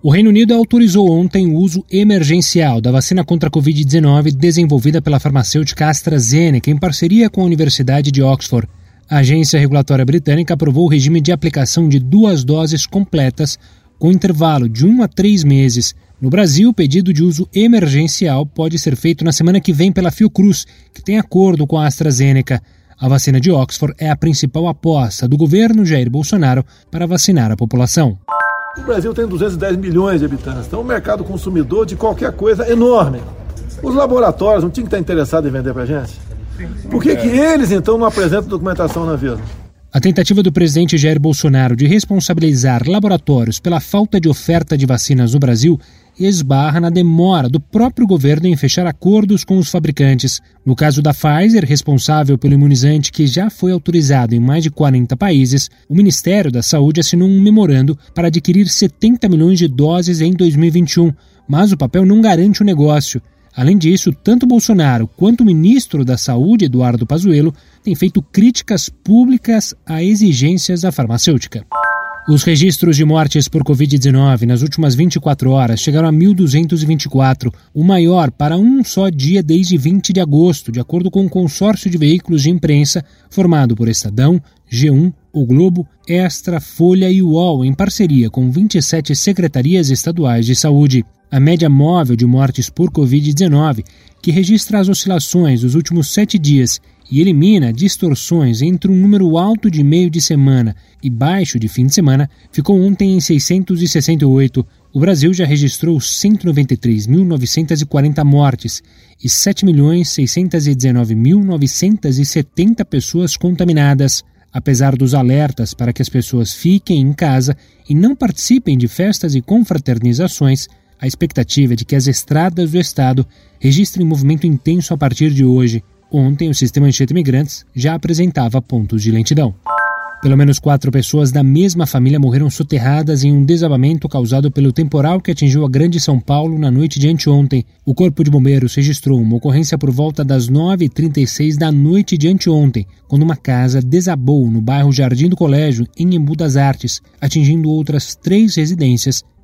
O Reino Unido autorizou ontem o uso emergencial da vacina contra a Covid-19 desenvolvida pela farmacêutica AstraZeneca em parceria com a Universidade de Oxford. A agência regulatória britânica aprovou o regime de aplicação de duas doses completas com intervalo de um a três meses. No Brasil, o pedido de uso emergencial pode ser feito na semana que vem pela Fiocruz, que tem acordo com a AstraZeneca. A vacina de Oxford é a principal aposta do governo Jair Bolsonaro para vacinar a população. O Brasil tem 210 milhões de habitantes, então o mercado consumidor de qualquer coisa é enorme. Os laboratórios não tinham que estar interessados em vender para a gente? Por que, que eles, então, não apresentam documentação na vida? A tentativa do presidente Jair Bolsonaro de responsabilizar laboratórios pela falta de oferta de vacinas no Brasil esbarra na demora do próprio governo em fechar acordos com os fabricantes. No caso da Pfizer, responsável pelo imunizante que já foi autorizado em mais de 40 países, o Ministério da Saúde assinou um memorando para adquirir 70 milhões de doses em 2021, mas o papel não garante o negócio. Além disso, tanto Bolsonaro quanto o ministro da Saúde, Eduardo Pazuello, têm feito críticas públicas a exigências da farmacêutica. Os registros de mortes por Covid-19 nas últimas 24 horas chegaram a 1.224, o maior para um só dia desde 20 de agosto, de acordo com o consórcio de veículos de imprensa formado por Estadão, G1, O Globo, Extra, Folha e UOL, em parceria com 27 secretarias estaduais de saúde. A média móvel de mortes por Covid-19, que registra as oscilações dos últimos sete dias e elimina distorções entre um número alto de meio de semana e baixo de fim de semana, ficou ontem em 668. O Brasil já registrou 193.940 mortes e 7.619.970 pessoas contaminadas. Apesar dos alertas para que as pessoas fiquem em casa e não participem de festas e confraternizações, a expectativa é de que as estradas do estado registrem movimento intenso a partir de hoje. Ontem, o sistema Anchieta Imigrantes já apresentava pontos de lentidão. Pelo menos quatro pessoas da mesma família morreram soterradas em um desabamento causado pelo temporal que atingiu a Grande São Paulo na noite de anteontem. O Corpo de Bombeiros registrou uma ocorrência por volta das 9h36 da noite de anteontem, quando uma casa desabou no bairro Jardim do Colégio, em Embu das Artes, atingindo outras três residências